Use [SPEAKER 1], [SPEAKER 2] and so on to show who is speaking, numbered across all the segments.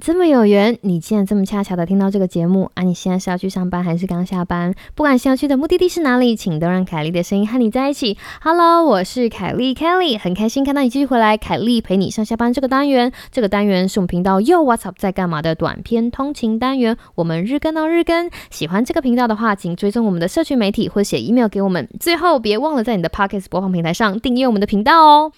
[SPEAKER 1] 这么有缘，你竟然这么恰巧的听到这个节目啊！你现在是要去上班还是刚下班？不管是要去的目的地是哪里，请都让凯莉的声音和你在一起。Hello，我是凯莉 Kelly，很开心看到你继续回来。凯莉陪你上下班这个单元，这个单元是我们频道又 What's Up 在干嘛的短片通勤单元，我们日更到日更。喜欢这个频道的话，请追踪我们的社群媒体或写 email 给我们。最后，别忘了在你的 Podcast 播放平台上订阅我们的频道哦。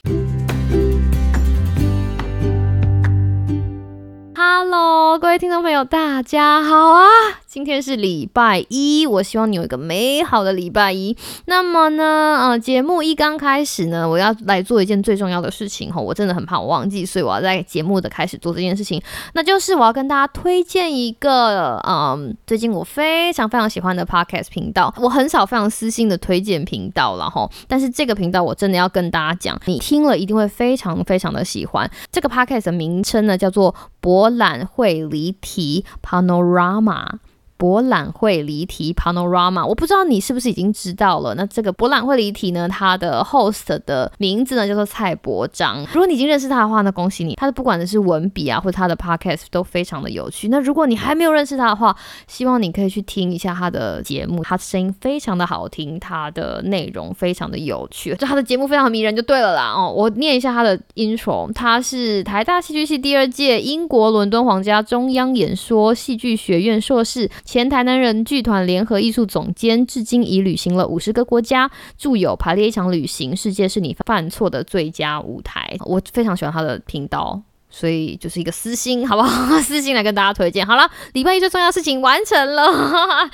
[SPEAKER 1] Hello，各位听众朋友，大家好啊！今天是礼拜一，我希望你有一个美好的礼拜一。那么呢，呃，节目一刚开始呢，我要来做一件最重要的事情哈，我真的很怕我忘记，所以我要在节目的开始做这件事情，那就是我要跟大家推荐一个，嗯，最近我非常非常喜欢的 podcast 频道。我很少非常私心的推荐频道了哈，但是这个频道我真的要跟大家讲，你听了一定会非常非常的喜欢。这个 podcast 的名称呢，叫做博览会离题 Panorama。博览会离题 Panorama，我不知道你是不是已经知道了。那这个博览会离题呢，它的 host 的名字呢叫做蔡伯章。如果你已经认识他的话，那恭喜你。他的不管的是文笔啊，或者他的 podcast 都非常的有趣。那如果你还没有认识他的话，希望你可以去听一下他的节目，他的声音非常的好听，他的内容非常的有趣，就他的节目非常迷人就对了啦。哦，我念一下他的 intro，他是台大戏剧系第二届英国伦敦皇家中央演说戏剧学院硕士。前台南人剧团联合艺术总监，至今已旅行了五十个国家，著有《排列一场旅行》，世界是你犯错的最佳舞台。我非常喜欢他的频道，所以就是一个私心，好不好？私心来跟大家推荐。好了，礼拜一最重要事情完成了。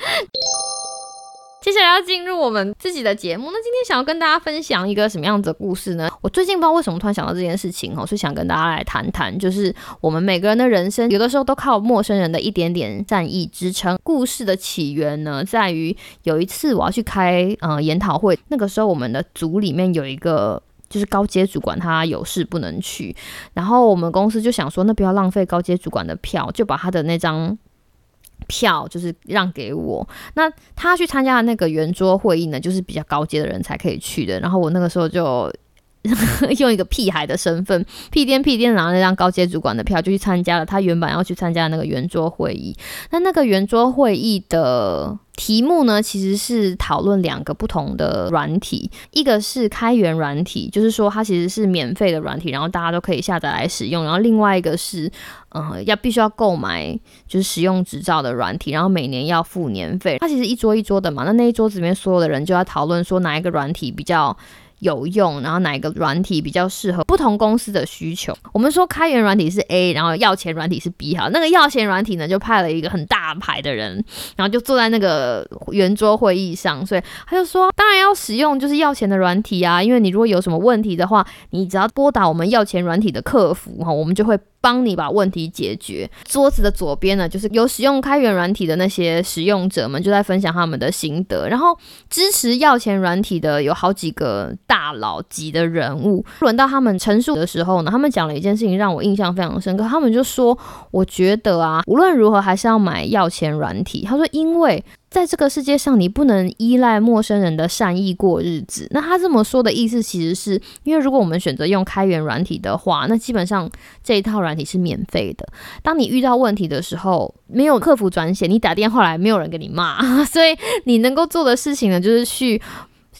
[SPEAKER 1] 接下来要进入我们自己的节目，那今天想要跟大家分享一个什么样子的故事呢？我最近不知道为什么突然想到这件事情哦，是想跟大家来谈谈，就是我们每个人的人生，有的时候都靠陌生人的一点点善意支撑。故事的起源呢，在于有一次我要去开呃研讨会，那个时候我们的组里面有一个就是高阶主管，他有事不能去，然后我们公司就想说，那不要浪费高阶主管的票，就把他的那张。票就是让给我，那他去参加的那个圆桌会议呢，就是比较高阶的人才可以去的。然后我那个时候就 用一个屁孩的身份，屁颠屁颠拿了那张高阶主管的票，就去参加了他原本要去参加那个圆桌会议。那那个圆桌会议的。题目呢，其实是讨论两个不同的软体，一个是开源软体，就是说它其实是免费的软体，然后大家都可以下载来使用。然后另外一个是，呃，要必须要购买就是使用执照的软体，然后每年要付年费。它其实一桌一桌的嘛，那那一桌子里面所有的人就要讨论说哪一个软体比较。有用，然后哪一个软体比较适合不同公司的需求？我们说开源软体是 A，然后要钱软体是 B 哈。那个要钱软体呢，就派了一个很大牌的人，然后就坐在那个圆桌会议上，所以他就说，当然要使用就是要钱的软体啊，因为你如果有什么问题的话，你只要拨打我们要钱软体的客服哈，我们就会。帮你把问题解决。桌子的左边呢，就是有使用开源软体的那些使用者们，就在分享他们的心得。然后支持要钱软体的有好几个大佬级的人物，轮到他们陈述的时候呢，他们讲了一件事情让我印象非常深刻。他们就说：“我觉得啊，无论如何还是要买要钱软体。”他说：“因为。”在这个世界上，你不能依赖陌生人的善意过日子。那他这么说的意思，其实是因为如果我们选择用开源软体的话，那基本上这一套软体是免费的。当你遇到问题的时候，没有客服转写，你打电话来，没有人给你骂，所以你能够做的事情呢，就是去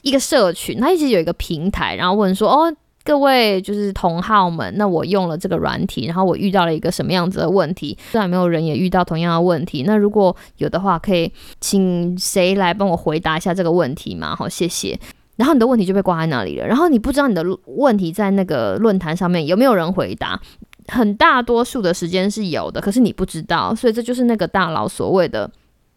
[SPEAKER 1] 一个社群，它一直有一个平台，然后问说，哦。各位就是同好们，那我用了这个软体，然后我遇到了一个什么样子的问题？虽然没有人也遇到同样的问题，那如果有的话，可以请谁来帮我回答一下这个问题吗？好，谢谢。然后你的问题就被挂在那里了，然后你不知道你的问题在那个论坛上面有没有人回答，很大多数的时间是有的，可是你不知道，所以这就是那个大佬所谓的。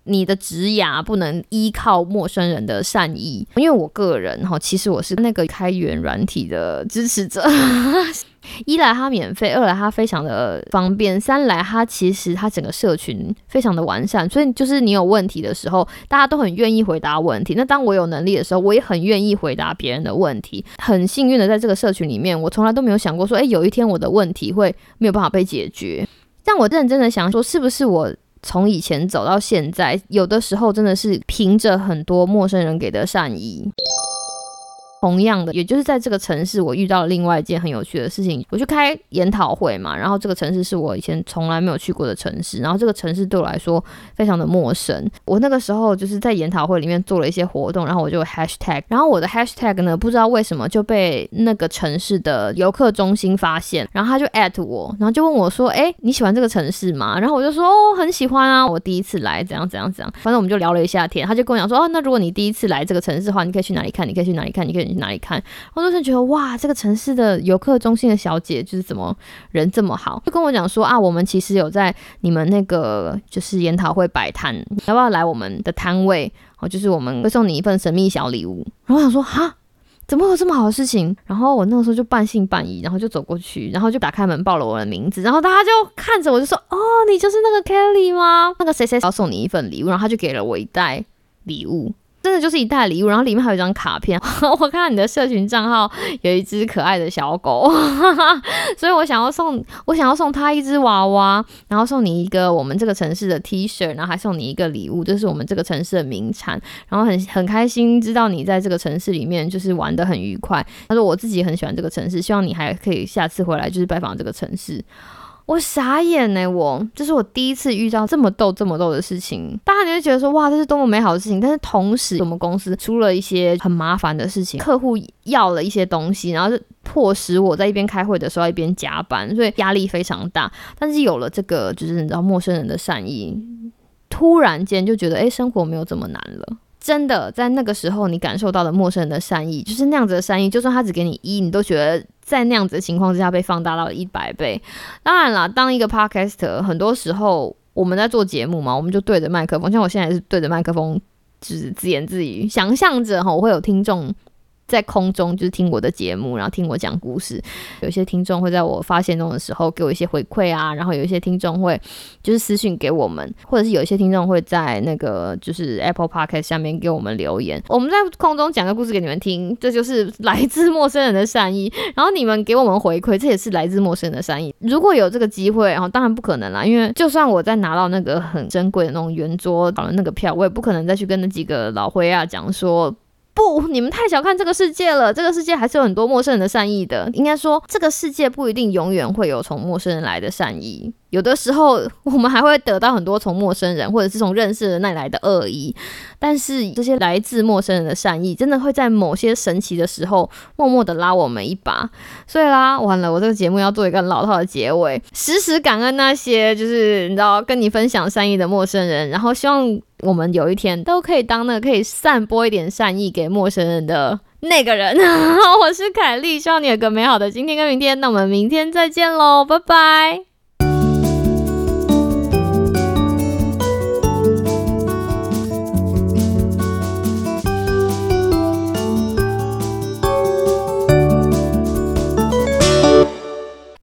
[SPEAKER 1] 你的职涯不能依靠陌生人的善意，因为我个人哈，其实我是那个开源软体的支持者。一来它免费，二来它非常的方便，三来它其实它整个社群非常的完善，所以就是你有问题的时候，大家都很愿意回答问题。那当我有能力的时候，我也很愿意回答别人的问题。很幸运的在这个社群里面，我从来都没有想过说，诶，有一天我的问题会没有办法被解决。但我认真的想说，是不是我？从以前走到现在，有的时候真的是凭着很多陌生人给的善意。同样的，也就是在这个城市，我遇到了另外一件很有趣的事情。我去开研讨会嘛，然后这个城市是我以前从来没有去过的城市，然后这个城市对我来说非常的陌生。我那个时候就是在研讨会里面做了一些活动，然后我就 hashtag，然后我的 hashtag 呢，不知道为什么就被那个城市的游客中心发现，然后他就 at 我，然后就问我说：“哎，你喜欢这个城市吗？”然后我就说：“哦，很喜欢啊，我第一次来，怎样怎样怎样。”反正我们就聊了一下天，他就跟我讲说：“哦，那如果你第一次来这个城市的话，你可以去哪里看？你可以去哪里看？你可以哪里看？”我当时觉得哇，这个城市的游客中心的小姐就是怎么人这么好，就跟我讲说啊，我们其实有在你们那个就是研讨会摆摊，要不要来我们的摊位？哦，就是我们会送你一份神秘小礼物。然后我想说哈，怎么会有这么好的事情？然后我那个时候就半信半疑，然后就走过去，然后就打开门报了我的名字，然后大家就看着我就说哦，你就是那个 Kelly 吗？那个谁谁要送你一份礼物，然后他就给了我一袋礼物。真的就是一袋礼物，然后里面还有一张卡片。我看到你的社群账号有一只可爱的小狗，所以我想要送我想要送他一只娃娃，然后送你一个我们这个城市的 T 恤，然后还送你一个礼物，这是我们这个城市的名产。然后很很开心知道你在这个城市里面就是玩的很愉快。他说我自己很喜欢这个城市，希望你还可以下次回来就是拜访这个城市。我傻眼呢，我这是我第一次遇到这么逗、这么逗的事情。大家就觉得说，哇，这是多么美好的事情。但是同时，我们公司出了一些很麻烦的事情，客户要了一些东西，然后就迫使我在一边开会的时候一边加班，所以压力非常大。但是有了这个，就是你知道陌生人的善意，突然间就觉得，哎，生活没有这么难了。真的，在那个时候，你感受到的陌生人的善意，就是那样子的善意。就算他只给你一，你都觉得在那样子的情况之下被放大到一百倍。当然了，当一个 podcast，很多时候我们在做节目嘛，我们就对着麦克风，像我现在是对着麦克风，就是自言自语，想象着哈，我会有听众。在空中就是听我的节目，然后听我讲故事。有些听众会在我发现中的时候给我一些回馈啊，然后有一些听众会就是私信给我们，或者是有一些听众会在那个就是 Apple Podcast 下面给我们留言。我们在空中讲个故事给你们听，这就是来自陌生人的善意。然后你们给我们回馈，这也是来自陌生人的善意。如果有这个机会，然后当然不可能啦，因为就算我在拿到那个很珍贵的那种圆桌搞了那个票，我也不可能再去跟那几个老灰啊讲说。不，你们太小看这个世界了。这个世界还是有很多陌生人的善意的。应该说，这个世界不一定永远会有从陌生人来的善意。有的时候，我们还会得到很多从陌生人或者是从认识人那来的恶意，但是这些来自陌生人的善意，真的会在某些神奇的时候，默默的拉我们一把。所以啦，完了，我这个节目要做一个老套的结尾，时时感恩那些就是你知道跟你分享善意的陌生人，然后希望我们有一天都可以当那个可以散播一点善意给陌生人的那个人。我是凯莉，希望你有个美好的今天跟明天。那我们明天再见喽，拜拜。